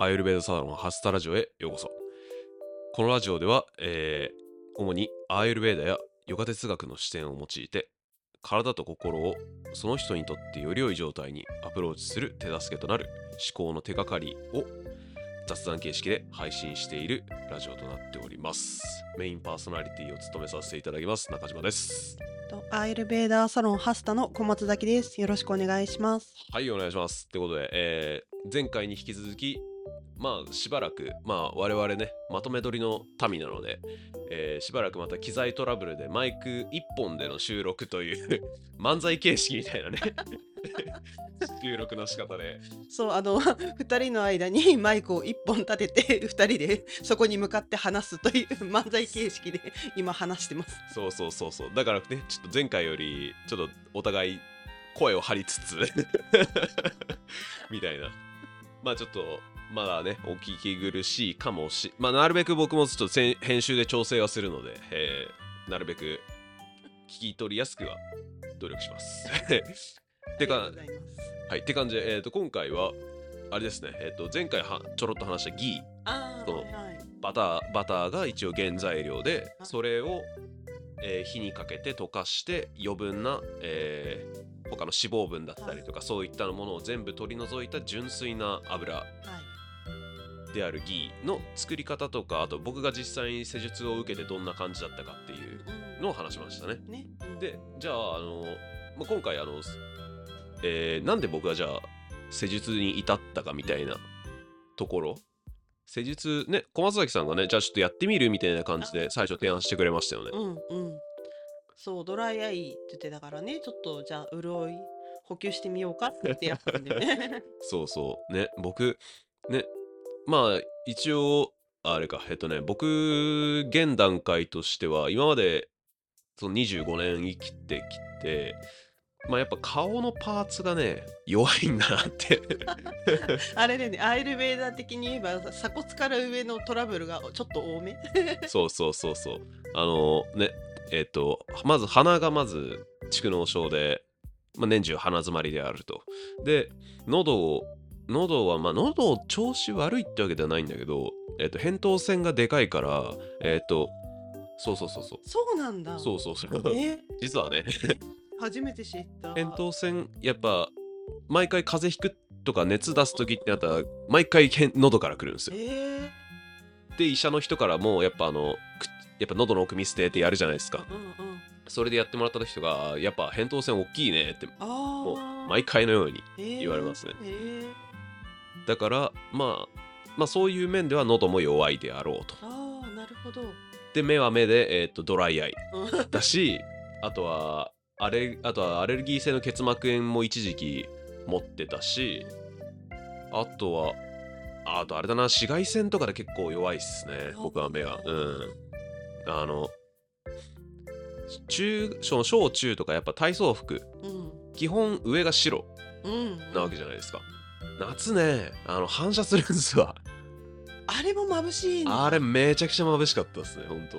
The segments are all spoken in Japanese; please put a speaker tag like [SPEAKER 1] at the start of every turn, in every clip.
[SPEAKER 1] アイルベーダサロンハスタラジオへようこそこのラジオでは、えー主にアーユルベーダやヨガ哲学の視点を用いて体と心をその人にとってより良い状態にアプローチする手助けとなる思考の手がかりを雑談形式で配信しているラジオとなっておりますメインパーソナリティを務めさせていただきます中島です
[SPEAKER 2] とアイルベーダーサロンハスタの小松崎です。よろしくお願いします。
[SPEAKER 1] はいお願いしますってことで、えー前回に引き続きまあしばらくまあ我々ねまとめ撮りの民なので、えーしばらくまた機材トラブルでマイク1本での収録という 漫才形式みたいなね 収録の仕方で。
[SPEAKER 2] そうあの二人の間にマイクを一本立てて二人でそこに向かって話すという漫才形式で今話してます。
[SPEAKER 1] そうそうそうそう。だからねちょっと前回よりちょっとお互い声を張りつつ みたいなまあちょっとまだねお聞き苦しいかもしまあなるべく僕もちょっと編集で調整はするので、えーなるべく聞き取りやすくは努力します。てかはいって感じで、えー、と今回はあれですね、えー、と前回はちょろっと話したギーそう
[SPEAKER 2] はいはい。
[SPEAKER 1] バターバターが一応原材料で
[SPEAKER 2] はい。
[SPEAKER 1] それを、えー火にかけて溶かして余分な、えー他の脂肪分だったりとか、そういったものを全部取り除いた純粋な油
[SPEAKER 2] はい
[SPEAKER 1] であるギーの作り方とかあと僕が実際に施術を受けてどんな感じだったかっていう
[SPEAKER 2] うん
[SPEAKER 1] のを話しましたね。
[SPEAKER 2] ね、うん。
[SPEAKER 1] でじゃああの、まあ、今回あの、えーなんで僕がじゃあ施術に至ったかみたいなところ？施術ね小松崎さんがねじゃあちょっとやってみるみたいな感じで最初提案してくれましたよね。
[SPEAKER 2] うんうんそうドライアイって言ってたからねちょっとじゃあ潤い補給してみようかってやったんでね。
[SPEAKER 1] そうそうね僕ねまあ一応あれかえっとね僕現段階としては今までその25年生きてきてまあやっぱ顔のパーツがね弱いんだなって
[SPEAKER 2] あれでねアイルベーダー的に言えば鎖骨から上のトラブルがちょっと多め。
[SPEAKER 1] そうそうそうそうあのねえっとまず鼻がまず蓄膿症で、まあ、年中鼻詰まりであると。で喉を喉はまあ喉調子悪いってわけではないんだけど、えっと扁桃腺がでかいからえっとそうそうそうそう。
[SPEAKER 2] そうなんだ。
[SPEAKER 1] そうそうそう。
[SPEAKER 2] え？
[SPEAKER 1] 実はね。
[SPEAKER 2] 初めて知った。
[SPEAKER 1] 扁桃腺やっぱ毎回風邪ひくとか熱出す時ってなったら毎回喉から来るんですよ。
[SPEAKER 2] えー、
[SPEAKER 1] で医者の人からもやっぱあのくやっぱ喉の奥見捨てってやるじゃないですか。
[SPEAKER 2] うんうん。
[SPEAKER 1] それでやってもらった人がやっぱ扁桃腺大きいねって
[SPEAKER 2] あ
[SPEAKER 1] もう
[SPEAKER 2] あ。
[SPEAKER 1] 毎回のように
[SPEAKER 2] 言
[SPEAKER 1] 言われますね。
[SPEAKER 2] えー、
[SPEAKER 1] だからまあまあそういう面では喉も弱いであろうと。
[SPEAKER 2] ああなるほど。
[SPEAKER 1] で目は目で、えー、とドライアイ
[SPEAKER 2] う ん
[SPEAKER 1] だしあとはアレあとはアレルギー性の結膜炎も一時期持ってたしあとはあとあれだな紫外線とかで結構弱いっすね僕は目がうんあの中小小中とかやっぱ体操服
[SPEAKER 2] うん。
[SPEAKER 1] 基本上が白
[SPEAKER 2] うん。
[SPEAKER 1] なわけじゃないですか。夏ねあの反射するんですわ。
[SPEAKER 2] あれも眩しい。
[SPEAKER 1] あれめちゃくちゃ眩しかったですねほんと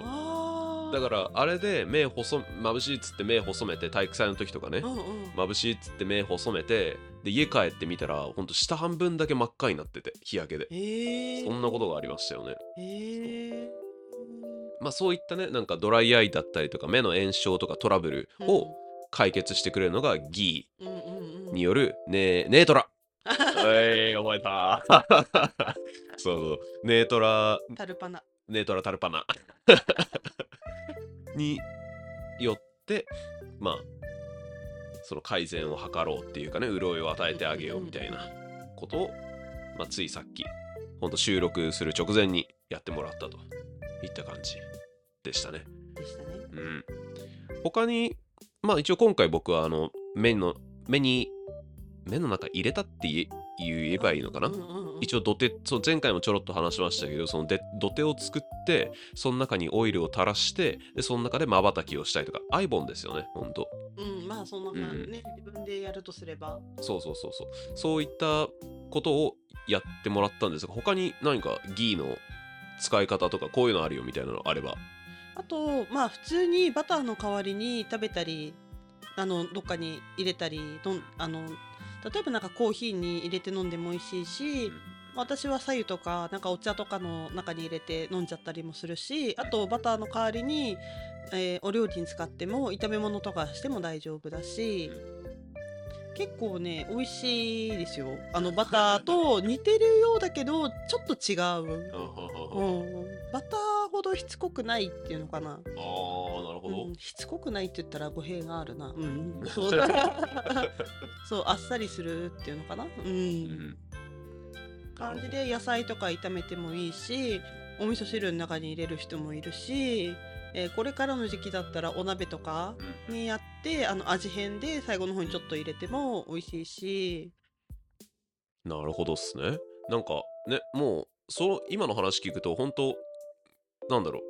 [SPEAKER 1] だからあれで目細眩しいっつって目細めて体育祭の時とかね
[SPEAKER 2] うんうん。
[SPEAKER 1] 眩しいっつって目細めてで家帰ってみたらほんと下半分だけ真っ赤になってて日焼けで。
[SPEAKER 2] えー、
[SPEAKER 1] そんなことがありましたよね。
[SPEAKER 2] えー、
[SPEAKER 1] まあそういったねなんかドライアイだったりとか目の炎症とかトラブルを解決してくれるのがギーによるネネートラ。は い覚えた。そうそう。ネートラ。
[SPEAKER 2] タルパナ。
[SPEAKER 1] ネートラタルパナ。によってまあその改善を図ろうっていうかね潤いを与えてあげようみたいなことを、まあ、ついさっきほんと収録する直前にやってもらったといった感じでしたね。
[SPEAKER 2] でしたね。
[SPEAKER 1] うん、他にまあ一応今回僕はあの目の目に目の中入れたって言えばいいのかな、
[SPEAKER 2] うんうんうん
[SPEAKER 1] 一応土手そう前回もちょろっと話しましたけどそので土手を作ってその中にオイルを垂らしてでその中でまばたきをしたりとか。アイボンですよねほんと。
[SPEAKER 2] うん、まあそんな感じ
[SPEAKER 1] うん。
[SPEAKER 2] ね、自分でやるとすれば。
[SPEAKER 1] そうそうそうそう。そういったことをやってもらったんですが他に何かギーの使い方とかこういうのあるよみたいなのあれば。
[SPEAKER 2] あと、まあ普通にバターの代わりに食べたり、あの、どっかに入れたり、どんあの、例えばなんかコーヒーに入れて飲んでも美味しいし、私は白湯とかなんかお茶とかの中に入れて飲んじゃったりもするしあとバターの代わりに、えーお料理に使っても炒め物とかしても大丈夫だし結構ね美味しいですよ。あのバターと似てるようだけどちょっと違う、
[SPEAKER 1] あ
[SPEAKER 2] うん、バターほどしつこくないっていうのかな、
[SPEAKER 1] あーなるほど、
[SPEAKER 2] うん、しつこくないって言ったら語弊があるな、うん、そう。そうあっさりするっていうのかな、うん。
[SPEAKER 1] うん。
[SPEAKER 2] 感じで野菜とか炒めてもいいしお味噌汁の中に入れる人もいるし、えーこれからの時期だったらお鍋とか
[SPEAKER 1] うん。
[SPEAKER 2] にやってあの味変で最後の方にちょっと入れても美味しいし。
[SPEAKER 1] なるほどっすね。なんかねもうその今の話聞くと本当なんだろう。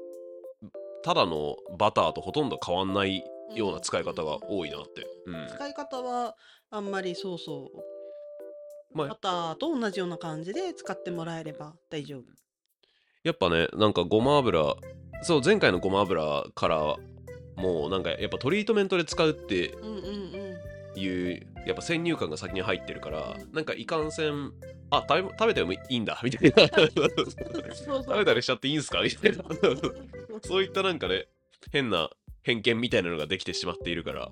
[SPEAKER 1] ただのバターとほとんど変わんないような使い方が多いなって、うん。
[SPEAKER 2] 使い方はあんまりそうそう。
[SPEAKER 1] まあ
[SPEAKER 2] バターと同じような感じで使ってもらえれば大丈夫
[SPEAKER 1] やっぱねなんかごま油そう前回のごま油からもうなんかやっぱトリートメントで使うっていうやっぱ先入観が先に入ってるからなんかいかんせんあ食べ食べてもいいんだみたいな。食べたりしちゃっていいんすか？みたいな。そういったなんかね変な偏見みたいなのができてしまっているから。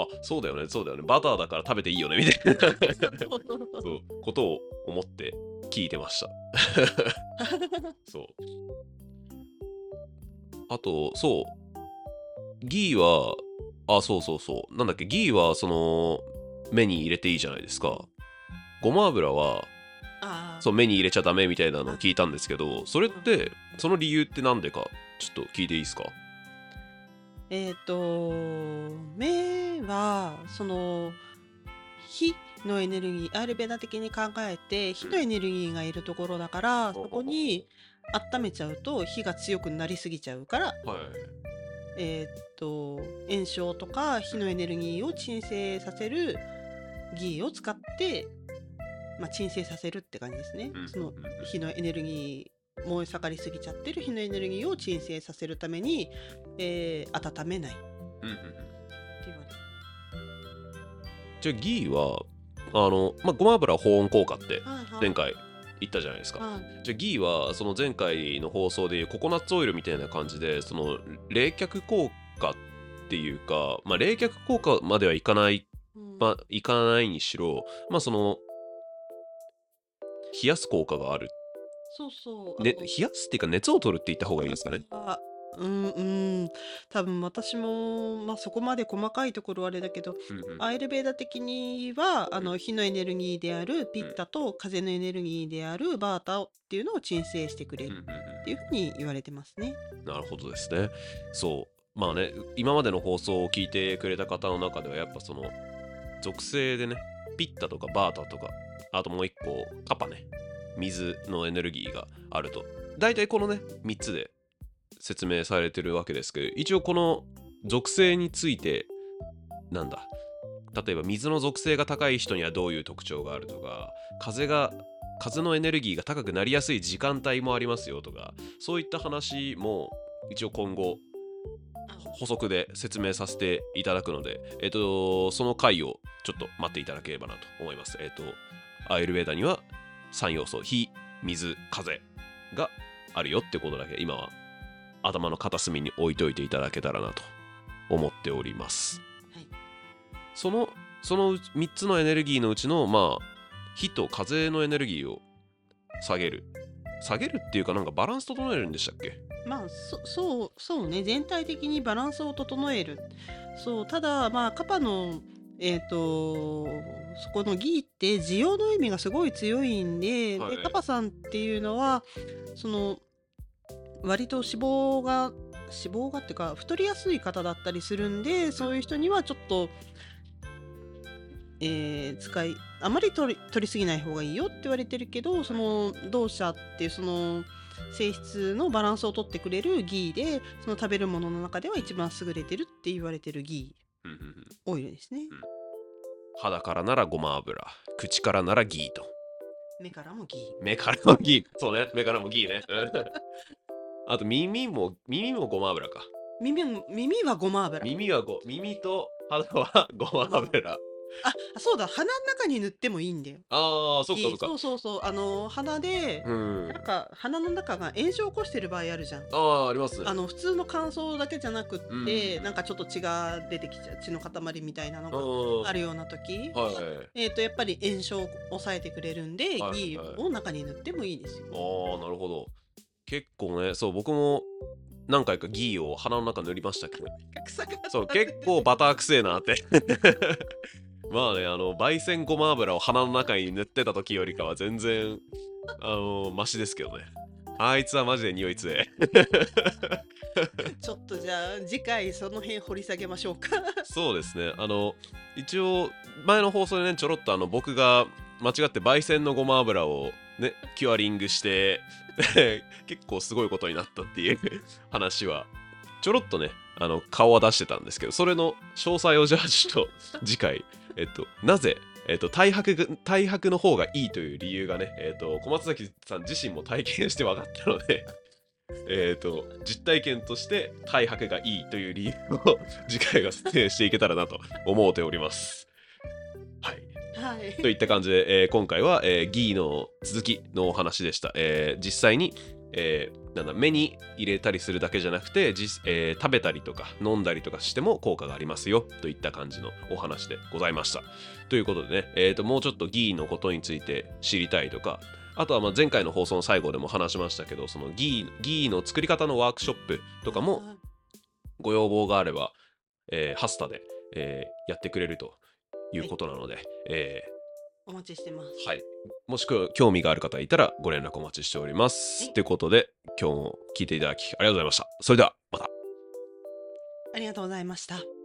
[SPEAKER 1] あそうだよねそうだよね。バターだから食べていいよねみたいな。そうことを思って聞いてました。そう。あとそう。ギーはあそうそうそう。なんだっけギーはその目に入れていいじゃないですか。ごま油はそう目に入れちゃダメみたいなのを聞いたんですけどそれってその理由ってなんでかちょっと聞いていいですか？
[SPEAKER 2] えっ、と目はその火のエネルギーアールベダ的に考えて火のエネルギーがいるところだから、そこに温めちゃうと火が強くなりすぎちゃうから
[SPEAKER 1] はい。
[SPEAKER 2] えっ、と炎症とか火のエネルギーを鎮静させるギーを使って、まあ、鎮静させるって感じですね。その火のエネルギー燃え盛りすぎちゃってる火のエネルギーを鎮静させるために、えー温めない。
[SPEAKER 1] うんうんうん。じゃあギーはあの、まあ、ごま油は保温効果って前回言ったじゃないですか、
[SPEAKER 2] はい。
[SPEAKER 1] じゃあギーはその前回の放送でココナッツオイルみたいな感じでその冷却効果っていうか、まあ、冷却効果まではいかない、
[SPEAKER 2] うん。
[SPEAKER 1] まあ、いかないにしろまあその冷やす効果がある、
[SPEAKER 2] そうそう。
[SPEAKER 1] ね、冷やすっていうか熱を取るって言った方がいいですかね。
[SPEAKER 2] あうんうん多分私も、まあ、そこまで細かいところはあれだけど
[SPEAKER 1] うんうん
[SPEAKER 2] アイルベーダ的にはあの火のエネルギーであるピッタと風のエネルギーであるバータっていうのを鎮静してくれるっていうふうに言われてますね。
[SPEAKER 1] なるほどですね。そう。まあね、今までの放送を聞いてくれた方の中では、やっぱその、属性でね、ピッタとかバータとか、あともう一個、カパね、水のエネルギーがあると。大体このね、3つで説明されてるわけですけど、一応この属性について、なんだ、例えば水の属性が高い人にはどういう特徴があるとか、風が風のエネルギーが高くなりやすい時間帯もありますよとかそういった話も一応今後補足で説明させていただくので、えっと、その回をちょっと待っていただければなと思います。えっと、アイルベーダには3要素、火、水、風があるよってことだけ今は頭の片隅に置いといていただけたらなと思っております。
[SPEAKER 2] はい。
[SPEAKER 1] その、その3つのエネルギーのうちの、まあ、火と風のエネルギーを下げる。下げるっていうかなんかバランス整えるんでしたっけ？
[SPEAKER 2] まあそそうそうね。全体的にバランスを整える。そうただまあカパのえっ、とそこのギーって需要の意味がすごい強いんで,、
[SPEAKER 1] はい。
[SPEAKER 2] でカパさんっていうのはその割と脂肪が脂肪がっていうか太りやすい方だったりするんでそういう人にはちょっと、えー使いあまり取り取りすぎない方がいいよって言われてるけどその同社っていうその性質のバランスを取ってくれるギーでその食べるものの中では一番優れてるって言われてるギ
[SPEAKER 1] うんうんうん。
[SPEAKER 2] ーオイルですね。
[SPEAKER 1] 肌からならごま油。口からならギーと。
[SPEAKER 2] 目からもギ
[SPEAKER 1] 目からもギー。そうね。目からもギーね。うん あと耳も耳もごま油か
[SPEAKER 2] ー耳も耳はごま油
[SPEAKER 1] 耳はご耳と肌は ごま油
[SPEAKER 2] あ、そうだ、鼻の中に塗ってもいいんだよ。
[SPEAKER 1] ああ、そっかそっか。
[SPEAKER 2] そうそうそう、あの鼻で、
[SPEAKER 1] うん。
[SPEAKER 2] なんか鼻の中が炎症を起こしてる場合あるじゃん。
[SPEAKER 1] ああ、ありますね。
[SPEAKER 2] あの普通の乾燥だけじゃなくって、
[SPEAKER 1] うん
[SPEAKER 2] なんかちょっと血が出てきちゃう血の塊みたいなの
[SPEAKER 1] うん
[SPEAKER 2] があるような時、
[SPEAKER 1] はい。
[SPEAKER 2] えー、とやっぱり炎症を抑えてくれるんで、
[SPEAKER 1] はい
[SPEAKER 2] ギーを中に塗ってもいいですよ。
[SPEAKER 1] ああ、なるほど。結構ね、そう、僕も何回かギーを鼻の中塗りましたけど、そう、結構バターくせえなって。まあね、あの、焙煎ごま油を鼻の中に塗ってた時よりかは全然、あの、マシですけどね。あいつはマジで匂い強え。
[SPEAKER 2] ちょっとじゃあ次回その辺掘り下げましょうか。
[SPEAKER 1] そうですね。あの、一応、前の放送でね、ちょろっとあの、僕が間違って焙煎のごま油をね、キュアリングして、結構すごいことになったっていう 話は、ちょろっとね、あの、顔は出してたんですけど、それの詳細をじゃあちょっと次回、えっと、なぜ、えっと、大白、大白の方がいいという理由がね、えっと、小松崎さん自身も体験して分かったので、えっと、実体験として大白がいいという理由を次回は説明していけたらなと思っております。はい。
[SPEAKER 2] はい。
[SPEAKER 1] といった感じで、えー今回は、えーギーの続きのお話でした。えー実際に、えーなんだ目に入れたりするだけじゃなくて、実えー食べたりとか飲んだりとかしても効果がありますよといった感じのお話でございました。ということでね、えーともうちょっとギーのことについて知りたいとか、あとはまあ前回の放送の最後でも話しましたけど、そのギーギーの作り方のワークショップとかもご要望があれば、えーハスタで、えーやってくれるということなので、えー
[SPEAKER 2] お待ちしてます。
[SPEAKER 1] はい。もしくは興味がある方いたらご連絡お待ちしております。
[SPEAKER 2] はい
[SPEAKER 1] ということで、今日も聞いていただきありがとうございました。それではまた。
[SPEAKER 2] ありがとうございました。